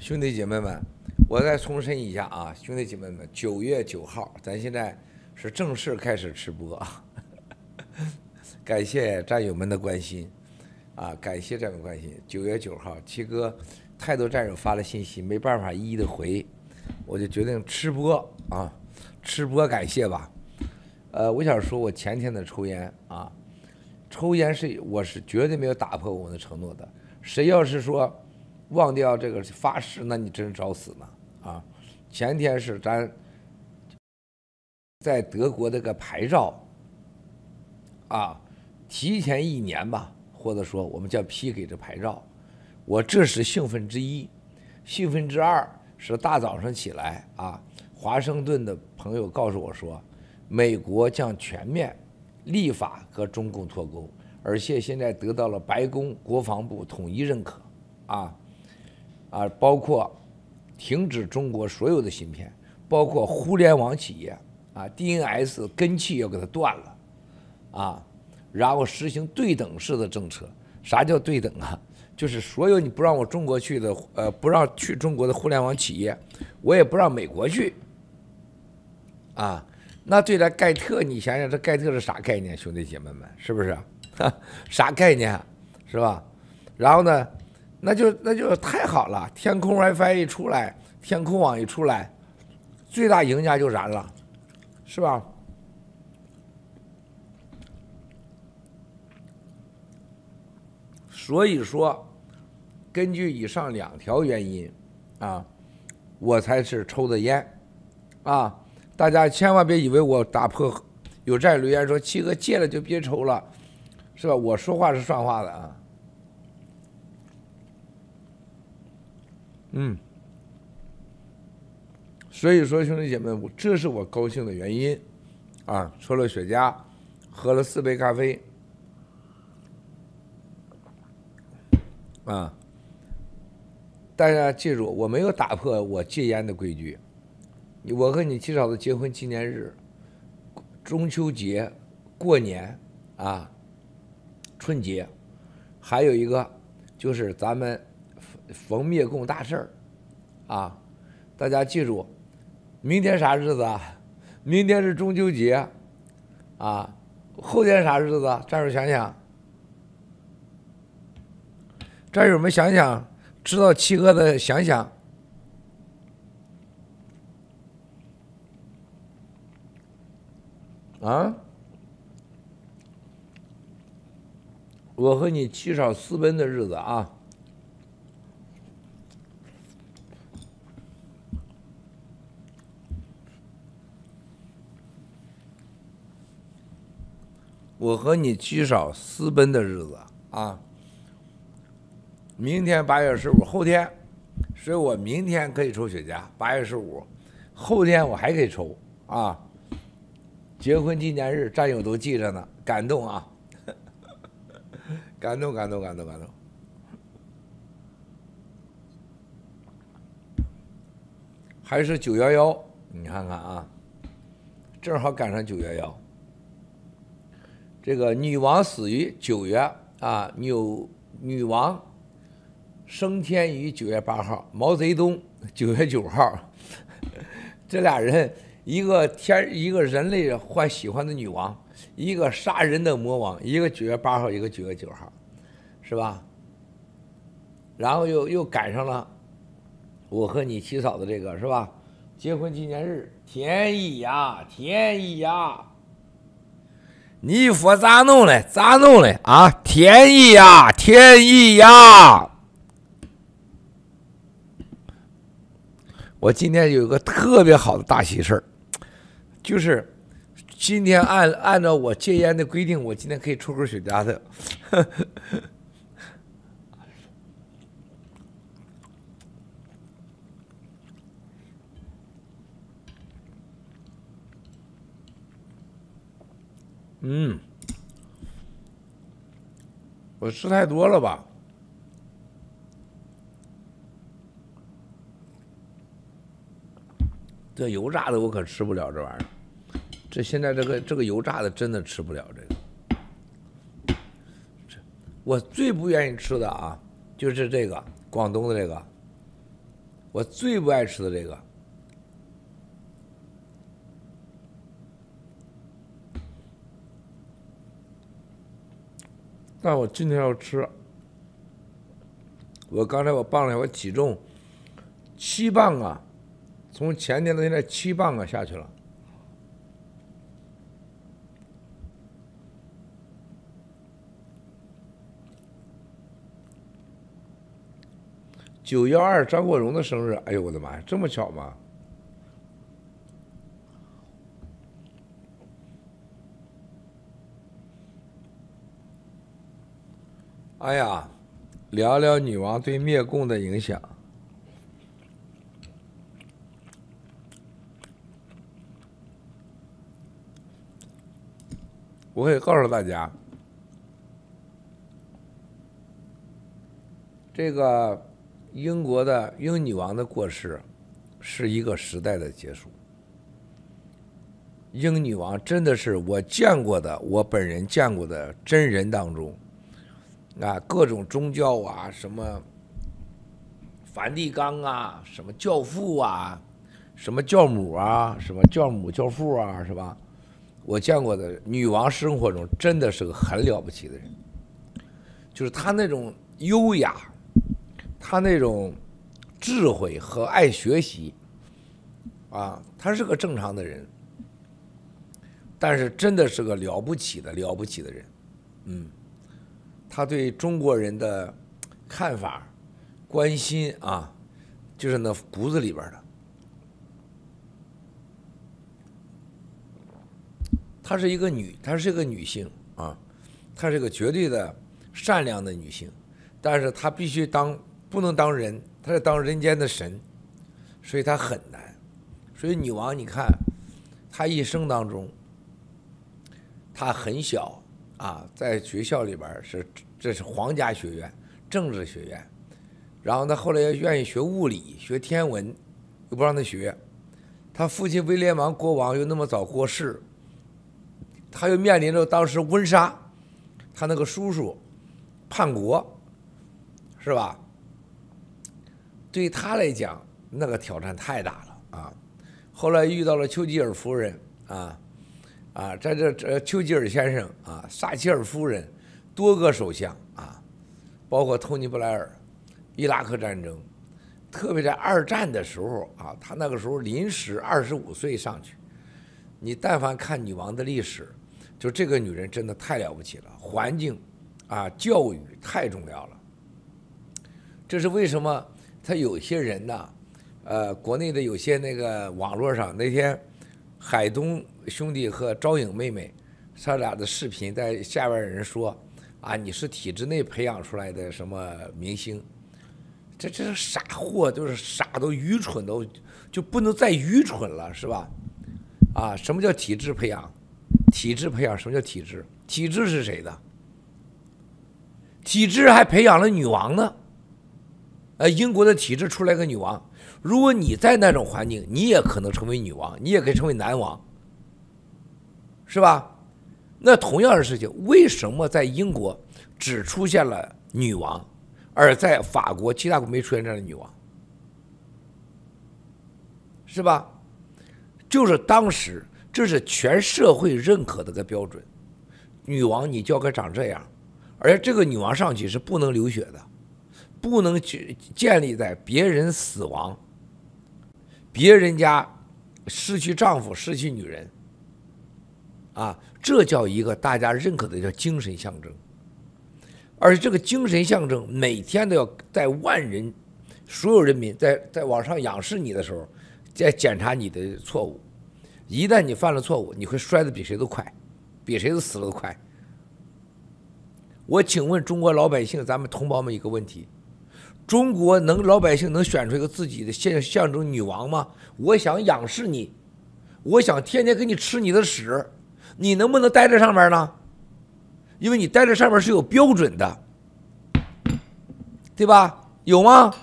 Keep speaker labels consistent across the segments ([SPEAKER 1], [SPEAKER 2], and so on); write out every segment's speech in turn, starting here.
[SPEAKER 1] 兄弟姐妹们，我再重申一下啊，兄弟姐妹们，九月九号，咱现在是正式开始直播啊！感谢战友们的关心啊，感谢战友关心。九月九号，七哥太多战友发了信息，没办法一一的回，我就决定吃播啊，吃播感谢吧。呃，我想说，我前天的抽烟啊，抽烟是我是绝对没有打破我的承诺的。谁要是说忘掉这个发誓，那你真找死呢啊！前天是咱在德国这个牌照啊，提前一年吧，或者说我们叫批给这牌照，我这是兴奋之一，兴奋之二是大早上起来啊，华盛顿的朋友告诉我说，美国将全面立法和中共脱钩。而且现在得到了白宫国防部统一认可，啊，啊，包括停止中国所有的芯片，包括互联网企业，啊，DNS 根器要给它断了，啊，然后实行对等式的政策。啥叫对等啊？就是所有你不让我中国去的，呃，不让去中国的互联网企业，我也不让美国去，啊，那对待盖特，你想想这盖特是啥概念，兄弟姐妹们，是不是？啥概念，是吧？然后呢，那就那就太好了。天空 WiFi 一出来，天空网一出来，最大赢家就燃了，是吧？所以说，根据以上两条原因，啊，我才是抽的烟，啊，大家千万别以为我打破。有战友留言说：“七哥戒了就别抽了。”是吧？我说话是算话的啊。嗯，所以说兄弟姐妹，我这是我高兴的原因啊！抽了雪茄，喝了四杯咖啡啊！大家记住，我没有打破我戒烟的规矩。我和你七嫂子结婚纪念日、中秋节、过年啊。春节，还有一个就是咱们逢灭共大事儿，啊，大家记住，明天啥日子啊？明天是中秋节，啊，后天啥日子？战友想想，战友们想想，知道七哥的想想，啊？我和你七嫂私奔的日子啊！我和你七嫂私奔的日子啊！明天八月十五，后天，所以我明天可以抽雪茄。八月十五，后天我还可以抽啊！结婚纪念日，战友都记着呢，感动啊！感动，感动，感动，感动。还是九幺幺，你看看啊，正好赶上九幺幺。这个女王死于九月啊，女女王升天于九月八号，毛泽东 九月九号，这俩人一个天一个人类欢喜欢的女王。一个杀人的魔王，一个九月八号，一个九月九号，是吧？然后又又赶上了我和你七嫂的这个，是吧？结婚纪念日，天意呀，天意呀！你说咋弄嘞？咋弄嘞？啊，天意呀，天意呀！我今天有个特别好的大喜事，就是。今天按按照我戒烟的规定，我今天可以抽根雪茄的。嗯，我吃太多了吧？这油炸的我可吃不了这玩意儿。这现在这个这个油炸的真的吃不了这个，我最不愿意吃的啊，就是这个广东的这个，我最不爱吃的这个。但我今天要吃。我刚才我磅了，我体重七磅啊，从前天到现在七磅啊下去了。九幺二张国荣的生日，哎呦我的妈呀，这么巧吗？哎呀，聊聊女王对灭共的影响。我可以告诉大家，这个英国的英女王的过世是一个时代的结束。英女王真的是我见过的，我本人见过的真人当中。啊，各种宗教啊，什么梵蒂冈啊，什么教父啊，什么教母啊，什么教母教父啊，是吧？我见过的女王生活中真的是个很了不起的人，就是她那种优雅，她那种智慧和爱学习，啊，她是个正常的人，但是真的是个了不起的了不起的人，嗯。他对中国人的看法、关心啊，就是那骨子里边的。她是一个女，她是一个女性啊，她是个绝对的善良的女性，但是她必须当不能当人，她是当人间的神，所以她很难。所以女王，你看，她一生当中，她很小。啊，在学校里边是这是皇家学院，政治学院，然后他后来又愿意学物理、学天文，又不让他学。他父亲威廉王国王又那么早过世，他又面临着当时温莎，他那个叔叔叛国，是吧？对他来讲，那个挑战太大了啊！后来遇到了丘吉尔夫人啊。啊，在这这丘吉尔先生啊，撒切尔夫人，多个首相啊，包括托尼·布莱尔，伊拉克战争，特别在二战的时候啊，他那个时候临时二十五岁上去。你但凡看女王的历史，就这个女人真的太了不起了，环境啊，教育太重要了。这是为什么？他有些人呢，呃，国内的有些那个网络上那天。海东兄弟和赵颖妹妹，他俩的视频在下边人说：“啊，你是体制内培养出来的什么明星？这这是傻货，都是傻都愚蠢都就不能再愚蠢了，是吧？啊，什么叫体制培养？体制培养什么叫体制？体制是谁的？体制还培养了女王呢？呃，英国的体制出来个女王。”如果你在那种环境，你也可能成为女王，你也可以成为男王，是吧？那同样的事情，为什么在英国只出现了女王，而在法国其他国没出现这样的女王？是吧？就是当时这是全社会认可的个标准，女王你就该长这样，而且这个女王上去是不能流血的，不能去建立在别人死亡。别人家失去丈夫、失去女人，啊，这叫一个大家认可的叫精神象征。而这个精神象征每天都要在万人、所有人民在在网上仰视你的时候，在检查你的错误。一旦你犯了错误，你会摔得比谁都快，比谁都死的都快。我请问中国老百姓，咱们同胞们一个问题。中国能老百姓能选出一个自己的象象征女王吗？我想仰视你，我想天天给你吃你的屎，你能不能待在上面呢？因为你待在上面是有标准的，对吧？有吗？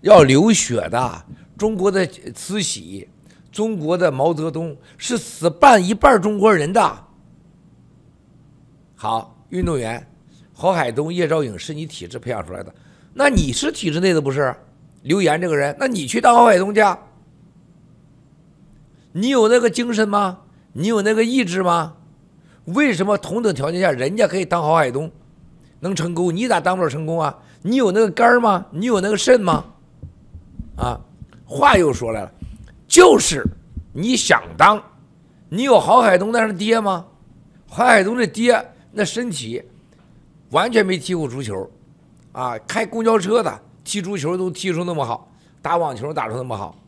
[SPEAKER 1] 要流血的。中国的慈禧，中国的毛泽东是死半一半中国人的。好，运动员郝海东、叶兆颖是你体制培养出来的。那你是体制内的不是？刘岩这个人，那你去当郝海东去，你有那个精神吗？你有那个意志吗？为什么同等条件下人家可以当郝海东，能成功，你咋当不了成功啊？你有那个肝吗？你有那个肾吗？啊，话又说来了，就是你想当，你有郝海东那样的爹吗？郝海东的爹那身体完全没踢过足球，啊，开公交车的，踢足球都踢出那么好，打网球打出那么好。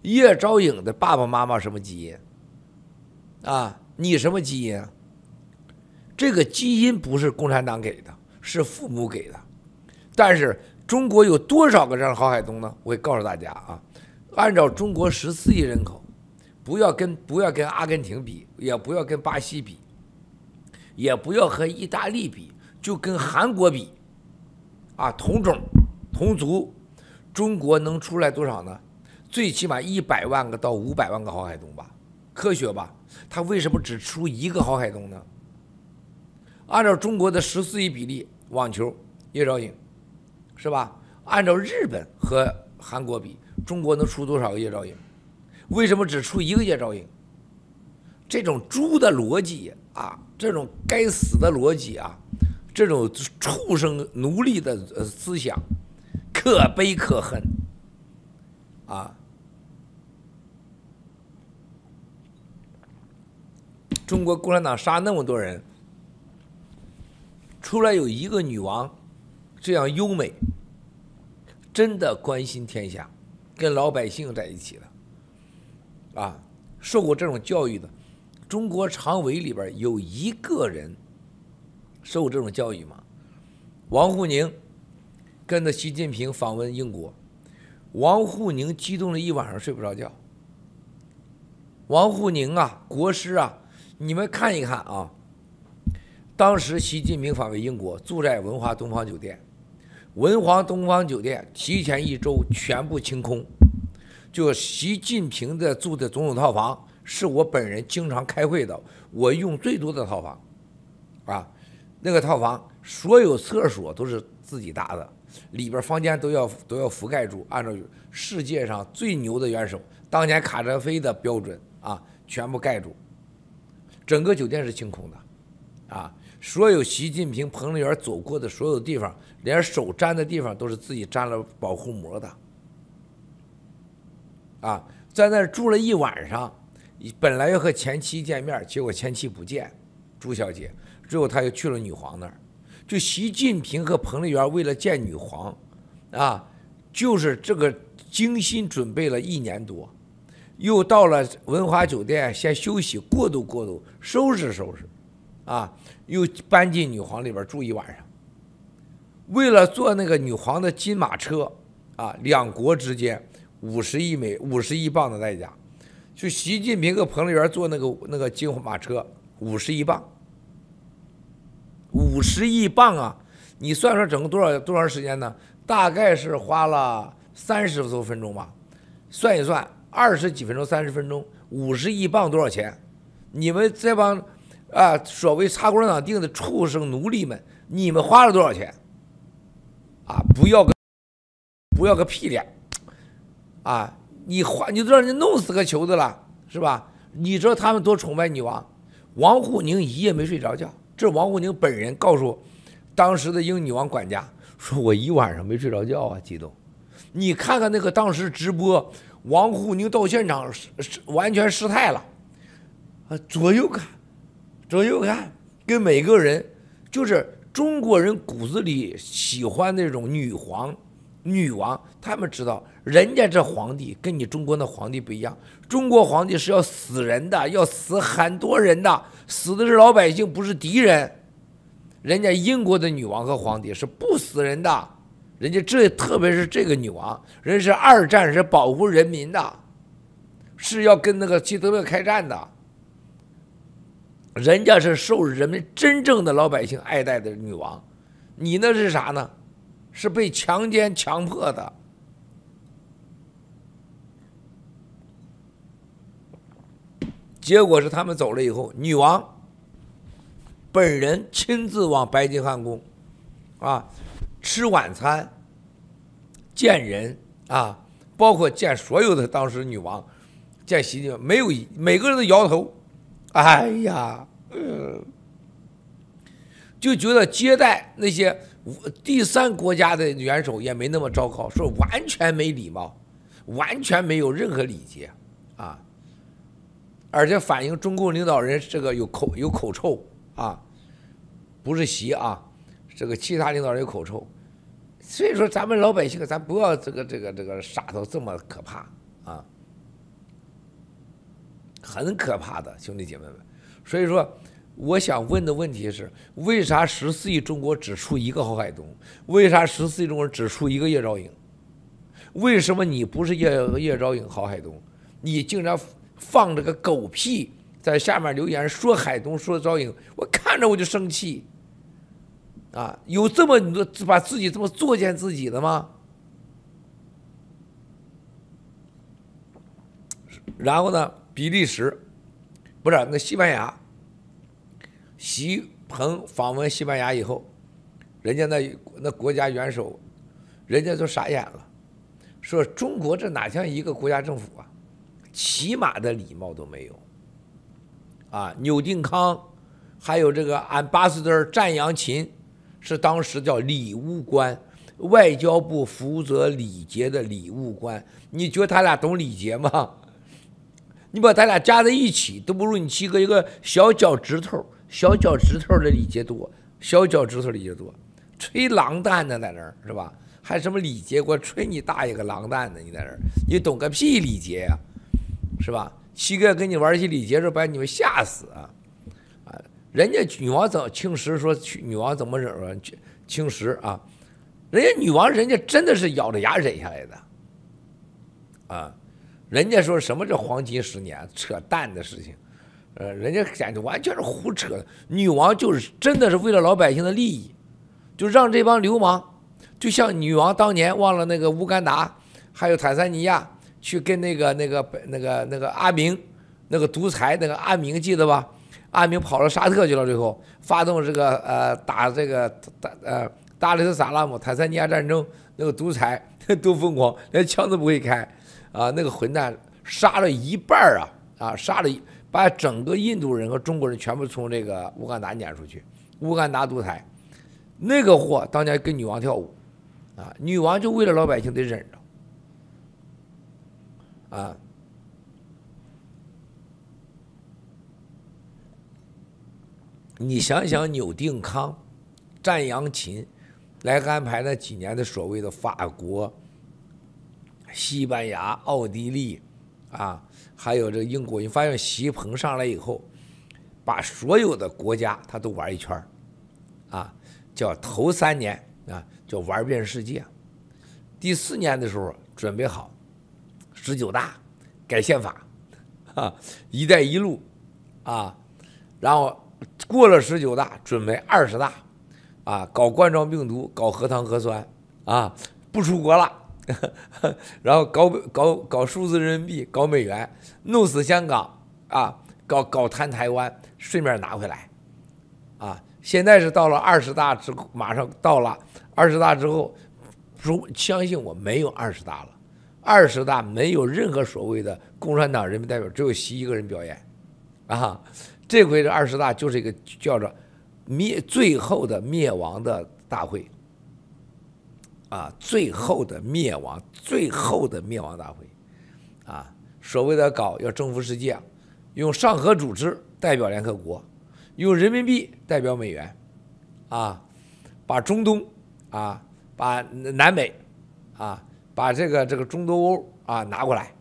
[SPEAKER 1] 叶兆英的爸爸妈妈什么基因？啊，你什么基因？这个基因不是共产党给的，是父母给的。但是中国有多少个这样的郝海东呢？我告诉大家啊，按照中国十四亿人口，不要跟不要跟阿根廷比，也不要跟巴西比，也不要和意大利比，就跟韩国比，啊，同种同族，中国能出来多少呢？最起码一百万个到五百万个郝海东吧，科学吧？他为什么只出一个郝海东呢？按照中国的十四亿比例，网球叶兆英，是吧？按照日本和韩国比，中国能出多少个叶兆英？为什么只出一个叶兆英？这种猪的逻辑啊，这种该死的逻辑啊，这种畜生奴隶的思想，可悲可恨啊！中国共产党杀那么多人。出来有一个女王，这样优美，真的关心天下，跟老百姓在一起的，啊，受过这种教育的，中国常委里边有一个人受这种教育吗？王沪宁跟着习近平访问英国，王沪宁激动了一晚上睡不着觉。王沪宁啊，国师啊，你们看一看啊。当时习近平访问英国，住在文华东方酒店，文华东方酒店提前一周全部清空，就习近平的住的总统套房是我本人经常开会的，我用最多的套房，啊，那个套房所有厕所都是自己搭的，里边房间都要都要覆盖住，按照世界上最牛的元首当年卡扎菲的标准啊，全部盖住，整个酒店是清空的，啊。所有习近平彭丽媛走过的所有地方，连手沾的地方都是自己粘了保护膜的。啊，在那住了一晚上，本来要和前妻见面，结果前妻不见，朱小姐，之后他又去了女皇那儿。就习近平和彭丽媛为了见女皇，啊，就是这个精心准备了一年多，又到了文华酒店先休息过渡过渡，收拾收拾，啊。又搬进女皇里边住一晚上，为了坐那个女皇的金马车，啊，两国之间五十亿美五十亿镑的代价，就习近平和彭丽媛坐那个那个金马车五十亿镑，五十亿镑啊！你算算整个多少多长时间呢？大概是花了三十多分钟吧，算一算二十几分钟三十分钟，五十亿镑多少钱？你们这帮。啊，所谓插共产党定的畜生奴隶们，你们花了多少钱？啊，不要个，不要个屁脸！啊，你花你都让人弄死个球子了，是吧？你知道他们多崇拜女王？王沪宁一夜没睡着觉，这王沪宁本人告诉当时的英女王管家，说我一晚上没睡着觉啊，激动。你看看那个当时直播，王沪宁到现场是是完全失态了，啊，左右看。左右看，跟每个人，就是中国人骨子里喜欢那种女皇、女王。他们知道，人家这皇帝跟你中国那皇帝不一样。中国皇帝是要死人的，要死很多人的，死的是老百姓，不是敌人。人家英国的女王和皇帝是不死人的，人家这特别是这个女王，人是二战是保护人民的，是要跟那个希特勒开战的。人家是受人们真正的老百姓爱戴的女王，你那是啥呢？是被强奸强迫的。结果是他们走了以后，女王本人亲自往白金汉宫，啊，吃晚餐、见人啊，包括见所有的当时女王，见习近平，没有每个人都摇头，哎呀，嗯，就觉得接待那些第三国家的元首也没那么糟糕，说完全没礼貌，完全没有任何礼节啊，而且反映中共领导人这个有口有口臭啊，不是习啊，这个其他领导人有口臭。所以说，咱们老百姓，咱不要这个这个这个傻到这么可怕啊，很可怕的，兄弟姐妹们。所以说，我想问的问题是：为啥十四亿中国只出一个郝海东？为啥十四亿中国只出一个叶兆颖？为什么你不是叶叶兆颖、郝海东？你竟然放这个狗屁在下面留言说海东说兆英，我看着我就生气。啊，有这么多把自己这么作践自己的吗？然后呢，比利时不是那西班牙，习鹏访问西班牙以后，人家那那国家元首，人家都傻眼了，说中国这哪像一个国家政府啊，起码的礼貌都没有。啊，纽定康，还有这个 ambassador 詹阳琴。是当时叫礼务官，外交部负责礼节的礼务官。你觉得他俩懂礼节吗？你把他俩加在一起，都不如你七哥一个小脚趾头、小脚趾头的礼节多，小脚趾头礼节多。吹狼蛋呢，在那儿是吧？还什么礼节？给我吹你大爷个狼蛋呢！你在那儿，你懂个屁礼节呀，是吧？七哥跟你玩起礼节时候，把你们吓死啊！人家女王怎青石说去女王怎么忍？青石啊，人家女王人家真的是咬着牙忍下来的，啊，人家说什么这黄金十年扯淡的事情，呃，人家简直完全是胡扯。女王就是真的是为了老百姓的利益，就让这帮流氓，就像女王当年忘了那个乌干达还有坦桑尼亚去跟那个那个那个那个阿明那个独裁那个阿明记得吧？阿明跑到沙特去了，最后发动这个呃打这个打呃达雷斯萨拉姆坦桑尼亚战争，那个独裁多疯狂，连枪都不会开啊！那个混蛋杀了一半啊啊，杀了一把整个印度人和中国人全部从这个乌干达撵出去。乌干达独裁那个货当年跟女王跳舞啊，女王就为了老百姓得忍着啊。你想想，纽定康、詹阳琴来安排那几年的所谓的法国、西班牙、奥地利啊，还有这个英国，你发现习鹏上来以后，把所有的国家他都玩一圈啊，叫头三年啊叫玩遍世界，第四年的时候准备好十九大改宪法，啊，一带一路啊，然后。过了十九大，准备二十大，啊，搞冠状病毒，搞核糖核酸，啊，不出国了，然后搞搞搞数字人民币，搞美元，弄死香港，啊，搞搞瘫台湾，顺便拿回来，啊，现在是到了二十大之后，马上到了二十大之后，如相信我，没有二十大了，二十大没有任何所谓的共产党人民代表，只有习一个人表演，啊。这回这二十大就是一个叫做灭最后的灭亡的大会，啊，最后的灭亡，最后的灭亡大会，啊，所谓的搞要征服世界，用上合组织代表联合国，用人民币代表美元，啊，把中东啊，把南美啊，把这个这个中东欧啊拿过来，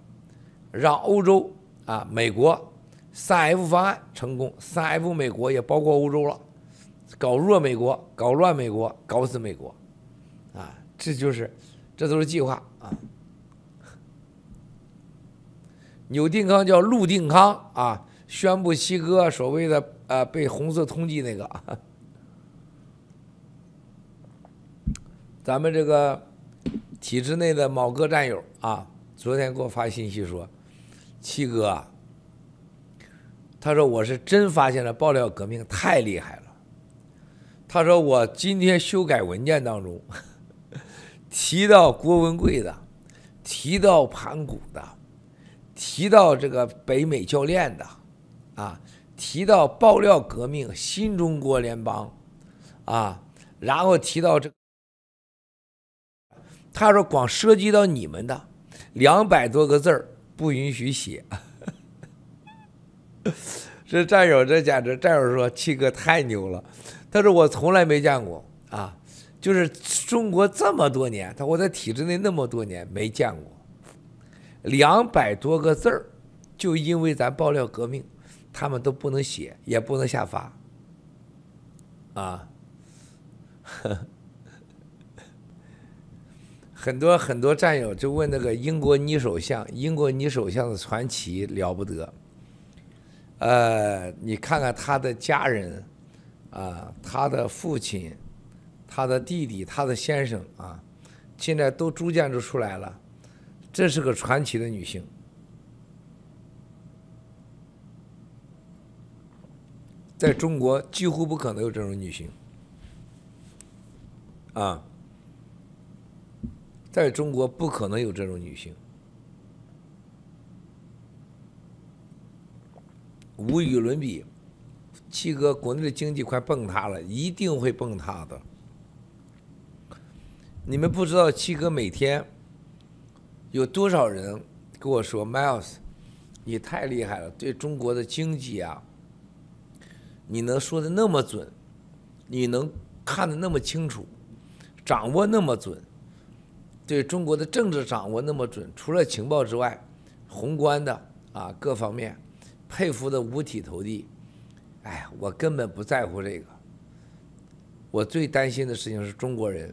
[SPEAKER 1] 让欧洲啊，美国。三 F 方案成功，三 F 美国也包括欧洲了，搞弱美国，搞乱美国，搞死美国，这就是，这都是计划啊。纽定康叫陆定康啊，宣布七哥所谓的呃被红色通缉那个，咱们这个体制内的某个战友啊，昨天给我发信息说，七哥。他说：“我是真发现了爆料革命太厉害了。”他说：“我今天修改文件当中提到郭文贵的，提到盘古的，提到这个北美教练的，啊，提到爆料革命、新中国联邦，啊，然后提到这，他说光涉及到你们的两百多个字儿不允许写。这战友这简直，战友说七哥太牛了，他说我从来没见过啊。就是中国这么多年，他我在体制内那么多年没见过，两百多个字儿，就因为咱爆料革命，他们都不能写，也不能下发，啊，很多很多战友就问那个英国女首相，英国女首相的传奇了不得，呃，你看看他的家人，啊，他的父亲。他的弟弟，他的先生啊，现在都逐渐就出来了。这是个传奇的女性，在中国几乎不可能有这种女性啊，在中国不可能有这种女性，无与伦比。七哥，国内的经济快崩塌了，一定会崩塌的。你们不知道七哥每天有多少人跟我说，Miles，你太厉害了，对中国的经济啊，你能说的那么准，你能看的那么清楚，掌握那么准，对中国的政治掌握那么准，除了情报之外，宏观的啊各方面，佩服的五体投地。哎，我根本不在乎这个，我最担心的事情是中国人。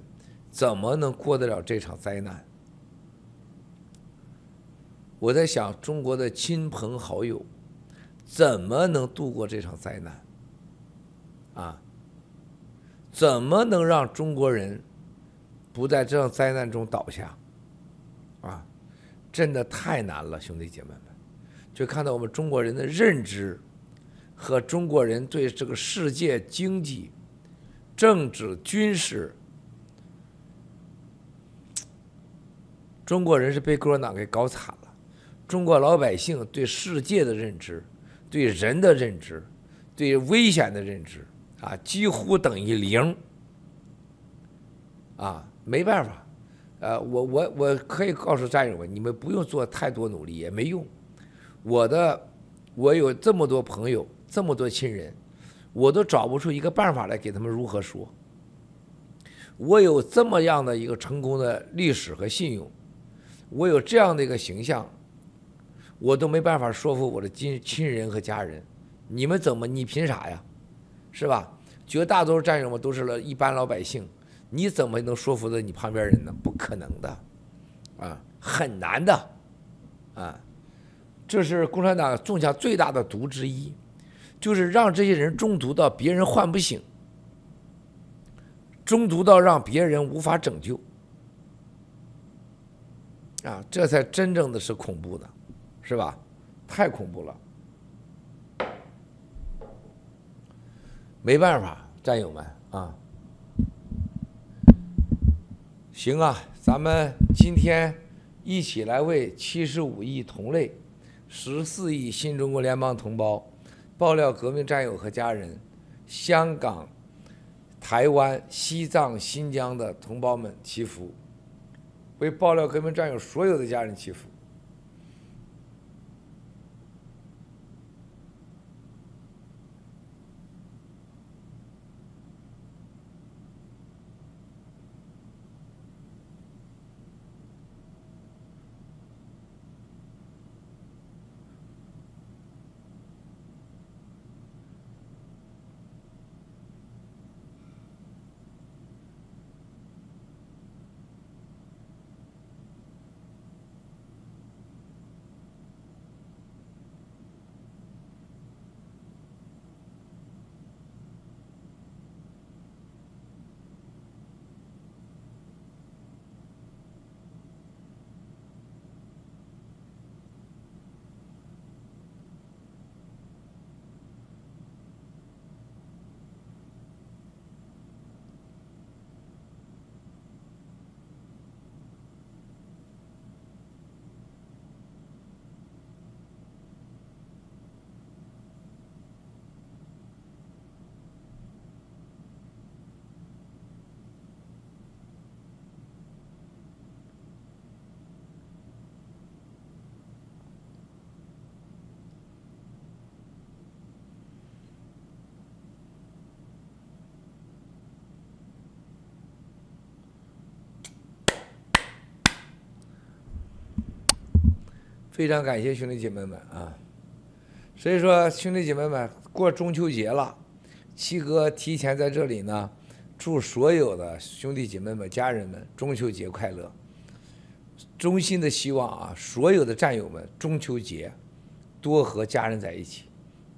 [SPEAKER 1] 怎么能过得了这场灾难？我在想，中国的亲朋好友怎么能度过这场灾难？啊，怎么能让中国人不在这场灾难中倒下？啊，真的太难了，兄弟姐妹们！就看到我们中国人的认知和中国人对这个世界经济、政治、军事。中国人是被共产党给搞惨了，中国老百姓对世界的认知、对人的认知、对危险的认知啊，几乎等于零。啊，没办法，呃，我我我可以告诉战友们，你们不用做太多努力，也没用。我的，我有这么多朋友，这么多亲人，我都找不出一个办法来给他们如何说。我有这么样的一个成功的历史和信用。我有这样的一个形象，我都没办法说服我的亲亲人和家人。你们怎么？你凭啥呀？是吧？绝大多数战友们都是一般老百姓，你怎么能说服的你旁边人呢？不可能的，啊，很难的，啊，这是共产党种下最大的毒之一，就是让这些人中毒到别人唤不醒，中毒到让别人无法拯救。啊，这才真正的是恐怖的，是吧？太恐怖了，没办法，战友们啊，行啊，咱们今天一起来为七十五亿同类、十四亿新中国联邦同胞、爆料革命战友和家人、香港、台湾、西藏、新疆的同胞们祈福。为爆料革命战友所有的家人祈福。非常感谢兄弟姐妹们啊！所以说，兄弟姐妹们过中秋节了，七哥提前在这里呢，祝所有的兄弟姐妹们、家人们中秋节快乐！衷心的希望啊，所有的战友们中秋节多和家人在一起，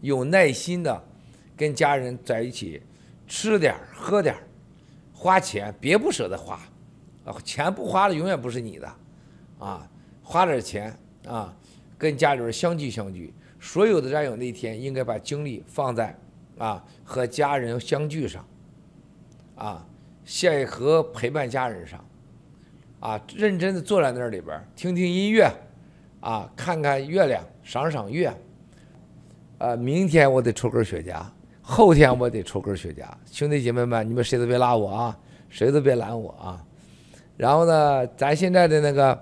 [SPEAKER 1] 有耐心的跟家人在一起吃点喝点花钱别不舍得花，啊，钱不花了永远不是你的，啊，花点钱啊，跟家里人相聚相聚。所有的战友那天应该把精力放在啊和家人相聚上，啊，现和陪伴家人上，啊，认真的坐在那里边听听音乐，啊，看看月亮，赏赏月。啊，明天我得抽根雪茄。后天我得抽根雪茄，兄弟姐妹们，你们谁都别拉我啊，谁都别拦我啊。然后呢，咱现在的那个，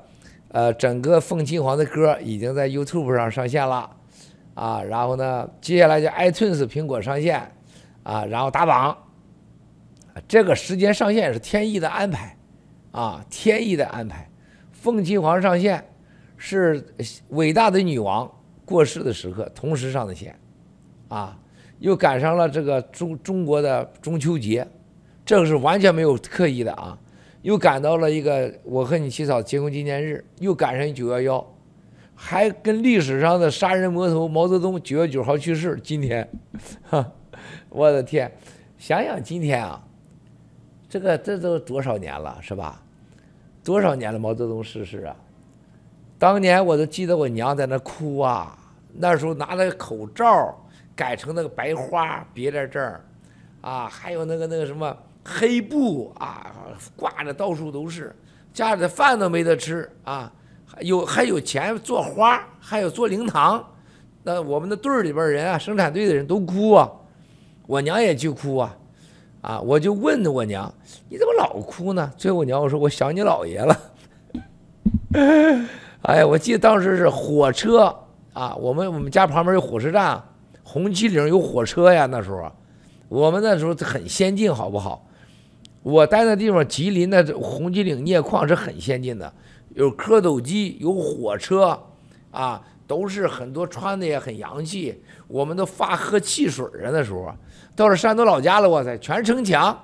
[SPEAKER 1] 呃，整个凤金黄的歌已经在 YouTube 上上线了，啊，然后呢，接下来就 iTunes 苹果上线，啊，然后打榜，这个时间上线是天意的安排，啊，天意的安排。凤金黄上线是伟大的女王过世的时刻，同时上的线，啊。又赶上了这个中中国的中秋节，这个是完全没有刻意的啊！又赶到了一个我和你七嫂结婚纪念日，又赶上九幺幺，还跟历史上的杀人魔头毛泽东九月九号去世。今天，哈，我的天，想想今天啊，这个这都多少年了是吧？多少年了，毛泽东逝世啊！当年我都记得我娘在那哭啊，那时候拿了个口罩。改成那个白花别在这儿，啊，还有那个那个什么黑布啊，挂的到处都是，家里的饭都没得吃啊，有还有钱做花，还有做灵堂，那我们的队里边人啊，生产队的人都哭啊，我娘也去哭啊，啊，我就问我娘，你怎么老哭呢？最后我娘我说我想你姥爷了，哎呀，我记得当时是火车啊，我们我们家旁边有火车站。红旗岭有火车呀，那时候，我们那时候很先进，好不好？我待那地方，吉林的红旗岭镍矿是很先进的，有蝌蚪机，有火车，啊，都是很多穿的也很洋气。我们都发喝汽水啊，那时候到了山东老家了，哇塞，全城墙，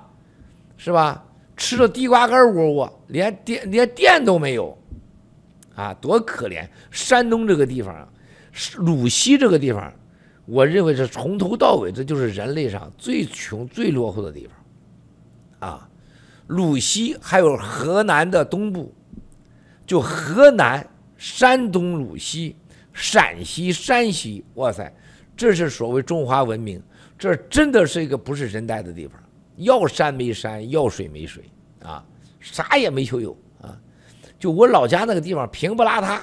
[SPEAKER 1] 是吧？吃了地瓜干窝窝，连电连电都没有，啊，多可怜！山东这个地方，鲁西这个地方。我认为是从头到尾，这就是人类上最穷、最落后的地方，啊，鲁西还有河南的东部，就河南、山东鲁西、陕西、山西，哇塞，这是所谓中华文明，这真的是一个不是人待的地方，要山没山，要水没水，啊，啥也没求有啊，就我老家那个地方平不拉塌，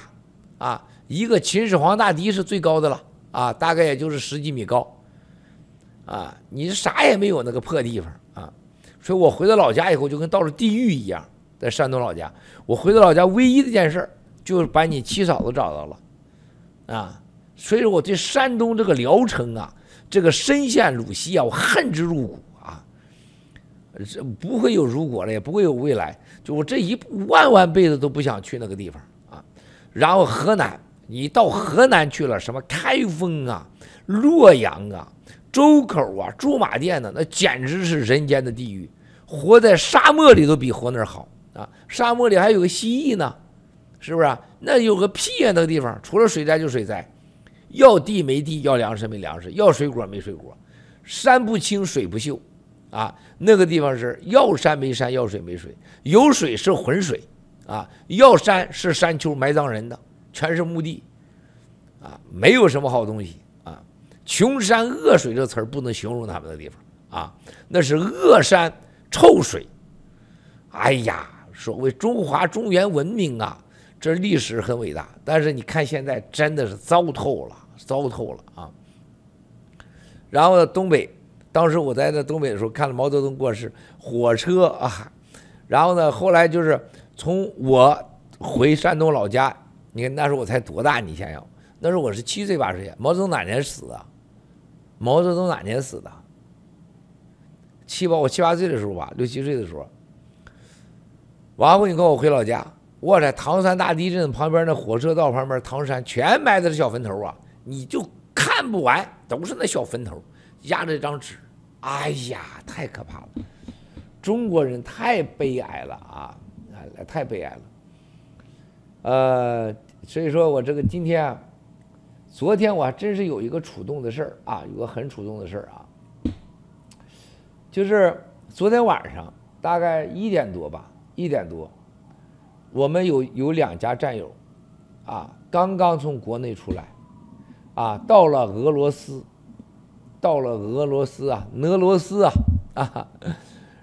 [SPEAKER 1] 啊，一个秦始皇大帝是最高的了。啊，大概也就是十几米高，啊，你啥也没有那个破地方，所以我回到老家以后就跟到了地狱一样，在山东老家，我回到老家唯一的一件事就是把你七嫂子找到了，啊，所以说我对山东这个聊城啊，这个深陷鲁西啊，我恨之入骨啊，这不会有如果了，也不会有未来，就我这一万万辈子都不想去那个地方啊，然后河南。你到河南去了，什么开封啊、洛阳啊、周口啊、驻马店呢？那简直是人间的地狱。活在沙漠里都比活那儿好啊！沙漠里还有个蜥蜴呢，是不是？那有个屁呀！那个地方除了水灾就水灾，要地没地，要粮食没粮食，要水果没水果，山不清水不秀啊！那个地方是要山没山，要水没水，有水是浑水啊，要山是山丘埋葬人的。全是墓地，啊，没有什么好东西！穷山恶水这词儿不能形容他们的地方啊，那是恶山臭水。哎呀，所谓中华中原文明啊，这历史很伟大，但是你看现在真的是糟透了，糟透了啊！然后呢，东北，当时我在那东北的时候，看了毛泽东过世，火车啊，然后呢，后来就是从我回山东老家。你看那时候我才多大？你想想，那时候我是七岁八岁。毛泽东哪年死的？毛泽东哪年死的？七八我七八岁的时候吧，六七岁的时候。完后你跟我回老家，我在唐山大地震旁边那火车道旁边，唐山全埋的是小坟头啊，你就看不完，都是那小坟头，压着一张纸，哎呀，太可怕了！中国人太悲哀了啊，太悲哀了。呃，所以说我这个今天啊，昨天我还真是有一个触动的事儿啊，有个很触动的事儿啊，就是昨天晚上大概一点多吧，一点多。我们有有两家战友，啊，刚刚从国内出来，啊，到了俄罗斯，到了俄罗斯啊，俄罗斯啊，啊，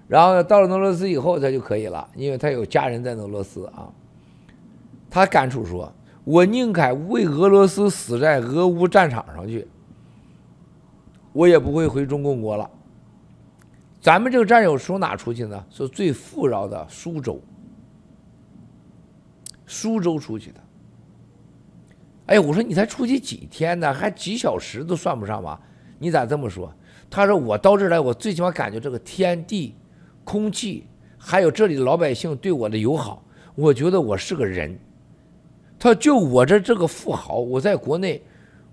[SPEAKER 1] 然后呢，到了俄罗斯以后他就可以了，因为他有家人在俄罗斯啊。他感触说：“我宁可为俄罗斯死在俄乌战场上去，我也不会回中共国了。”咱们这个战友从哪出去呢？是最富饶的苏州。苏州出去的，哎，我说你才出去几天呢，还几小时都算不上吧？你咋这么说？他说我到这儿来，我最起码感觉这个天地、空气，还有这里的老百姓对我的友好，我觉得我是个人。他说就我这这个富豪，我在国内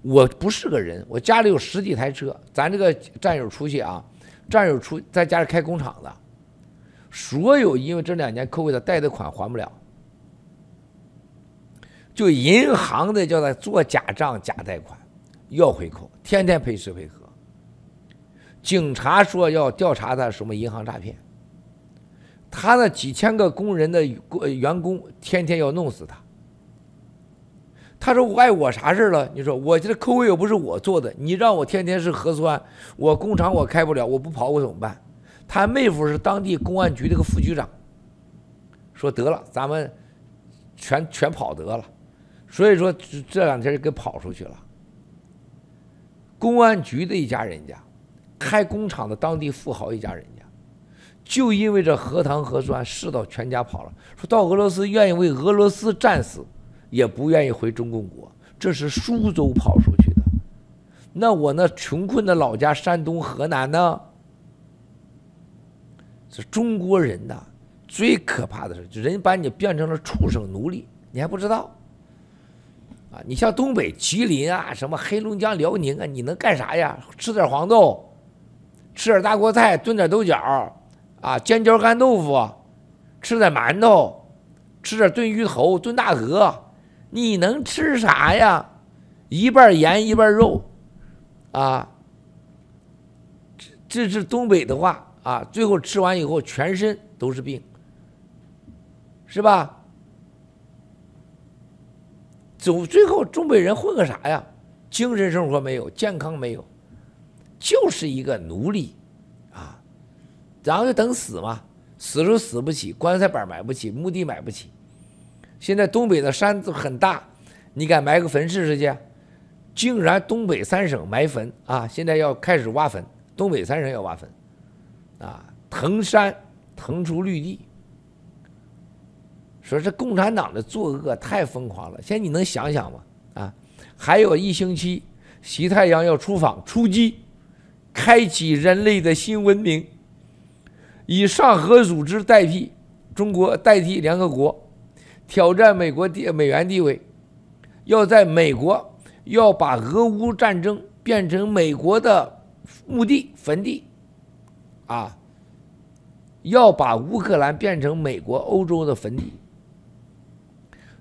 [SPEAKER 1] 我不是个人，我家里有十几台车，咱这个战友出去啊，战友出在家里开工厂的，所有因为这两年 COVID 的贷的款还不了。就银行的叫他做假账、假贷款，要回扣，天天赔吃赔喝。警察说要调查他什么银行诈骗，他那几千个工人的工员工天天要弄死他。他说：“我碍我啥事了？你说我这扣位又不是我做的，你让我天天是核酸，我工厂我开不了，我不跑我怎么办？”他妹夫是当地公安局这个副局长，说得了，咱们全全跑得了。所以说这两天就给跑出去了。公安局的一家人家，开工厂的当地富豪一家人家，就因为这核糖核酸，试到全家跑了。说到俄罗斯愿意为俄罗斯战死，也不愿意回中共国。这是苏州跑出去的。那我那穷困的老家山东河南呢？是中国人呐，最可怕的是，人把你变成了畜生奴隶，你还不知道。啊，你像东北、吉林啊，什么黑龙江、辽宁啊，你能干啥呀？吃点黄豆，吃点大锅菜，炖点豆角，啊，尖椒干豆腐，吃点馒头，吃点炖鱼头、炖大鹅，你能吃啥呀？一半盐一半肉，啊，这这是东北的话啊，最后吃完以后全身都是病，是吧？总，最后东北人混个啥呀？精神生活没有，健康没有，就是一个奴隶，啊，然后就等死嘛，死都死不起，棺材板买不起，墓地买不起。现在东北的山都很大，你敢埋个坟试试去？竟然东北三省埋坟啊！现在要开始挖坟，东北三省要挖坟，啊，腾山腾出绿地。说这共产党的作恶太疯狂了，现在你能想想吗？啊，还有一星期，西太阳要出访出击，开启人类的新文明，以上合组织代替中国，代替联合国，挑战美国地美元地位，要在美国要把俄乌战争变成美国的墓地坟地，啊，要把乌克兰变成美国欧洲的坟地。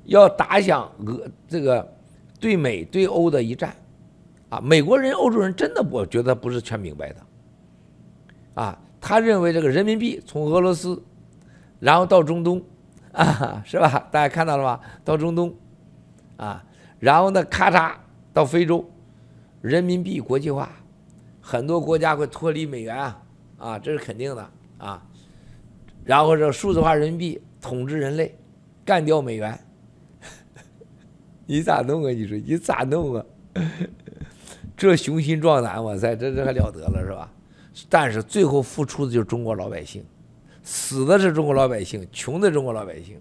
[SPEAKER 1] 要打响俄这个对美对欧的一战，啊，美国人、欧洲人真的我觉得不是全明白的，啊，他认为这个人民币从俄罗斯，然后到中东，啊，是吧？大家看到了吧？到中东，啊，然后呢，咔嚓到非洲，人民币国际化，很多国家会脱离美元啊，啊，这是肯定的啊，然后这数字化人民币统治人类，干掉美元。你咋弄啊？你说你咋弄啊？这雄心壮胆，哇塞，这这还了得了是吧？但是最后付出的就是中国老百姓，死的是中国老百姓，穷的中国老百姓。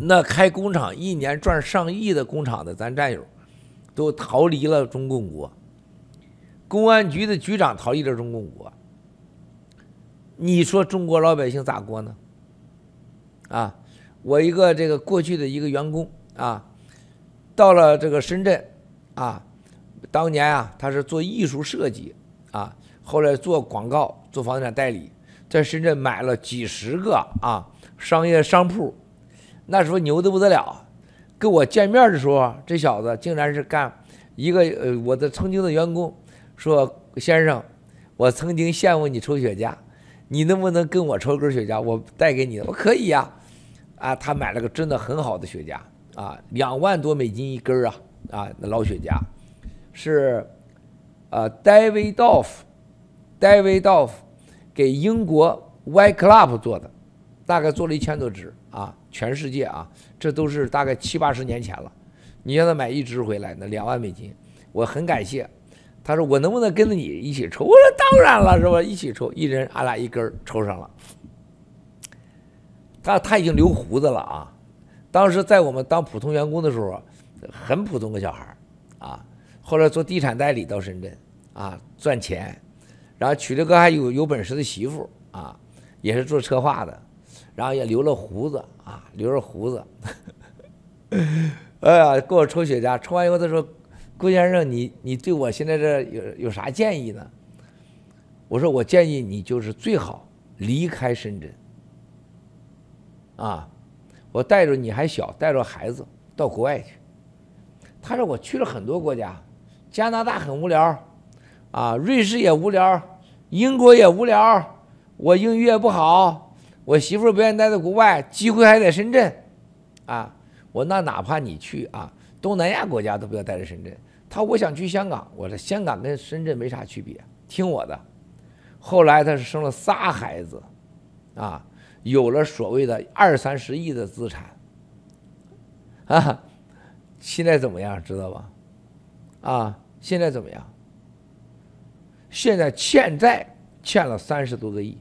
[SPEAKER 1] 那开工厂一年赚上亿的工厂的咱战友，都逃离了中共国。公安局的局长逃离了中共国。你说中国老百姓咋过呢？啊，我一个这个过去的一个员工啊，到了这个深圳啊，当年啊他是做艺术设计啊，后来做广告、做房地产代理，在深圳买了几十个啊商业商铺，那时候牛得不得了。跟我见面的时候，这小子竟然是干一个呃我的曾经的员工说，先生，我曾经羡慕你抽雪茄。你能不能跟我抽根雪茄？我带给你的，我可以呀，啊，他买了个真的很好的雪茄，啊，两万多美金一根啊，啊，那老雪茄，是，呃 Davidoff Davidoff 给英国 White Club 做的，大概做了一千多支啊，全世界啊，这都是大概七八十年前了，你让他买一支回来，那两万美金，我很感谢。他说：“我能不能跟着你一起抽？”我说：“当然了，是吧？一起抽，一人俺俩一根抽上了。”他他已经留胡子了啊！当时在我们当普通员工的时候，很普通的小孩啊。后来做地产代理到深圳啊赚钱，然后娶了个还有有本事的媳妇啊，也是做策划的，然后也留了胡子啊，留着胡子。哎呀，给我抽雪茄，抽完以后他说。顾先生，你你对我现在这有有啥建议呢？我说我建议你就是最好离开深圳，啊，我带着你还小，带着孩子到国外去。他说我去了很多国家，加拿大很无聊，啊，瑞士也无聊，英国也无聊，我英语也不好，我媳妇不愿意待在国外，机会还在深圳，啊，我那哪怕你去啊，东南亚国家都不要待在深圳。他我想去香港，我说香港跟深圳没啥区别，听我的。后来他是生了仨孩子，啊，有了所谓的二三十亿的资产，啊，现在怎么样知道吧？啊，现在怎么样？现在欠债欠了三十多个亿，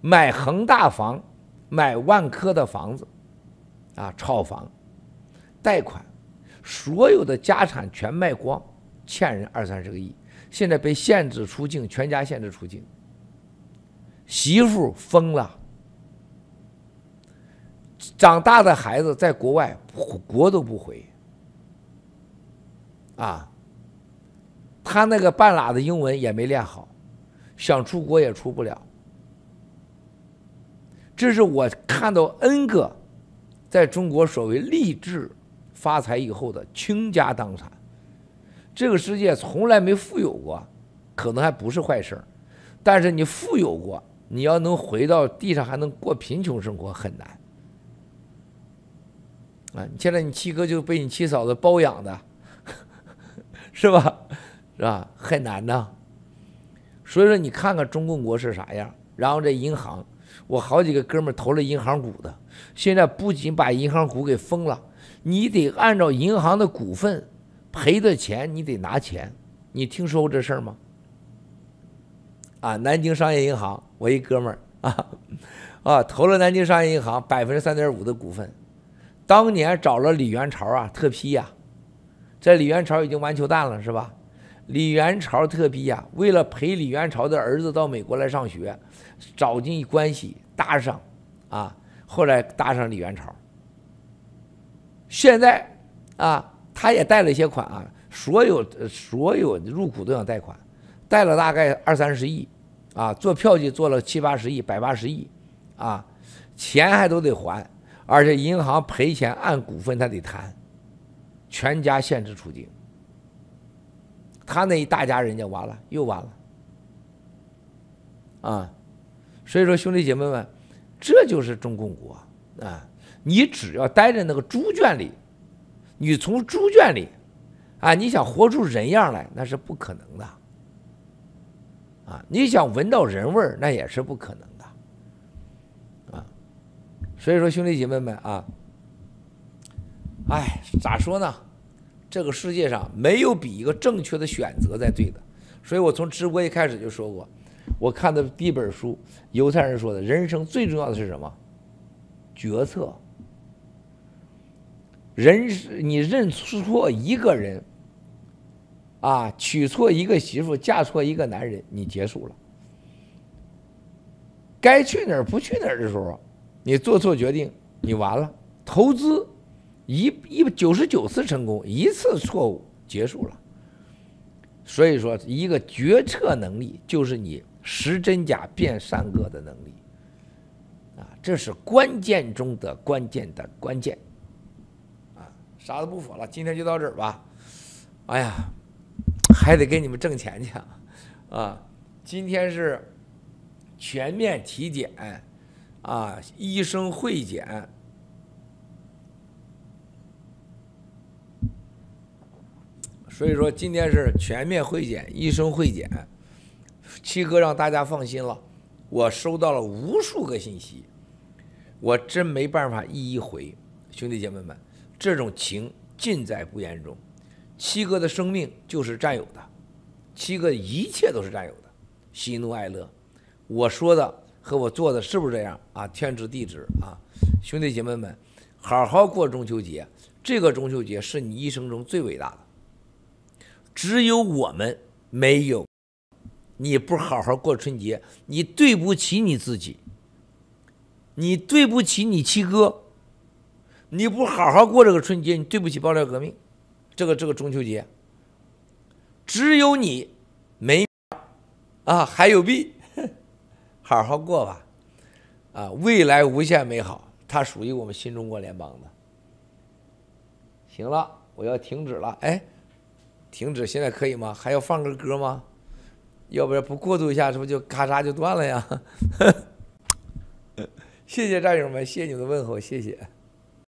[SPEAKER 1] 买恒大房，买万科的房子，啊，炒房，贷款。所有的家产全卖光，欠人二三十个亿，现在被限制出境，全家限制出境。媳妇疯了，长大的孩子在国外国都不回，啊，他那个半拉的英文也没练好，想出国也出不了。这是我看到 N 个在中国所谓励志。发财以后的倾家荡产，这个世界从来没富有过，可能还不是坏事儿。但是你富有过，你要能回到地上还能过贫穷生活很难。啊，现在你七哥就被你七嫂子包养的，是吧？是吧？很难呐。所以说，你看看中共国是啥样。然后这银行，我好几个哥们投了银行股的，现在不仅把银行股给封了。你得按照银行的股份赔的钱，你得拿钱。你听说过这事儿吗？啊，南京商业银行，我一哥们儿啊 啊，投了南京商业银行百分之三点五的股份，当年找了李元朝啊特批呀，这李元朝已经完球蛋了是吧？李元朝特批呀，为了陪李元朝的儿子到美国来上学，找尽关系搭上啊，后来搭上李元朝。现在，啊，他也贷了一些款啊，所有所有入股都想贷款，贷了大概二三十亿，啊，做票据做了七八十亿、百八十亿，啊，钱还都得还，而且银行赔钱按股份他得谈，全家限制出境，他那一大家人家完了又完了，啊，所以说兄弟姐妹们，这就是中共国啊。你只要待在那个猪圈里，你从猪圈里，啊，你想活出人样来，那是不可能的，啊，你想闻到人味儿，那也是不可能的，啊，所以说兄弟姐妹们啊，哎，咋说呢？这个世界上没有比一个正确的选择才对的，所以我从直播一开始就说过，我看的第一本书，犹太人说的，人生最重要的是什么？决策。人你认错一个人，啊，娶错一个媳妇，嫁错一个男人，你结束了。该去哪儿不去哪儿的时候，你做错决定，你完了。投资一一九十九次成功，一次错误结束了。所以说，一个决策能力就是你识真假、辨善恶的能力啊，这是关键中的关键的关键啊！啥都不说了，今天就到这儿吧。哎呀，还得给你们挣钱去啊！今天是全面体检啊，医生会检。所以说今天是全面会检，医生会检，七哥让大家放心了。我收到了无数个信息，我真没办法一一回。兄弟姐妹们，这种情尽在不言中。七哥的生命就是占有的，七哥一切都是占有的，喜怒哀乐。我说的和我做的是不是这样啊？天知地知啊！兄弟姐妹们，好好过中秋节，这个中秋节是你一生中最伟大的。只有我们没有，你不好好过春节，你对不起你自己，你对不起你七哥，你不好好过这个春节，你对不起爆料革命，这个这个中秋节，只有你没啊，还有币，好好过吧，啊，未来无限美好，它属于我们新中国联邦的。行了，我要停止了，哎。停止，现在可以吗？还要放个歌吗？要不然不过渡一下，是不就咔嚓就断了呀？谢谢战友们，谢谢你们的问候，谢谢。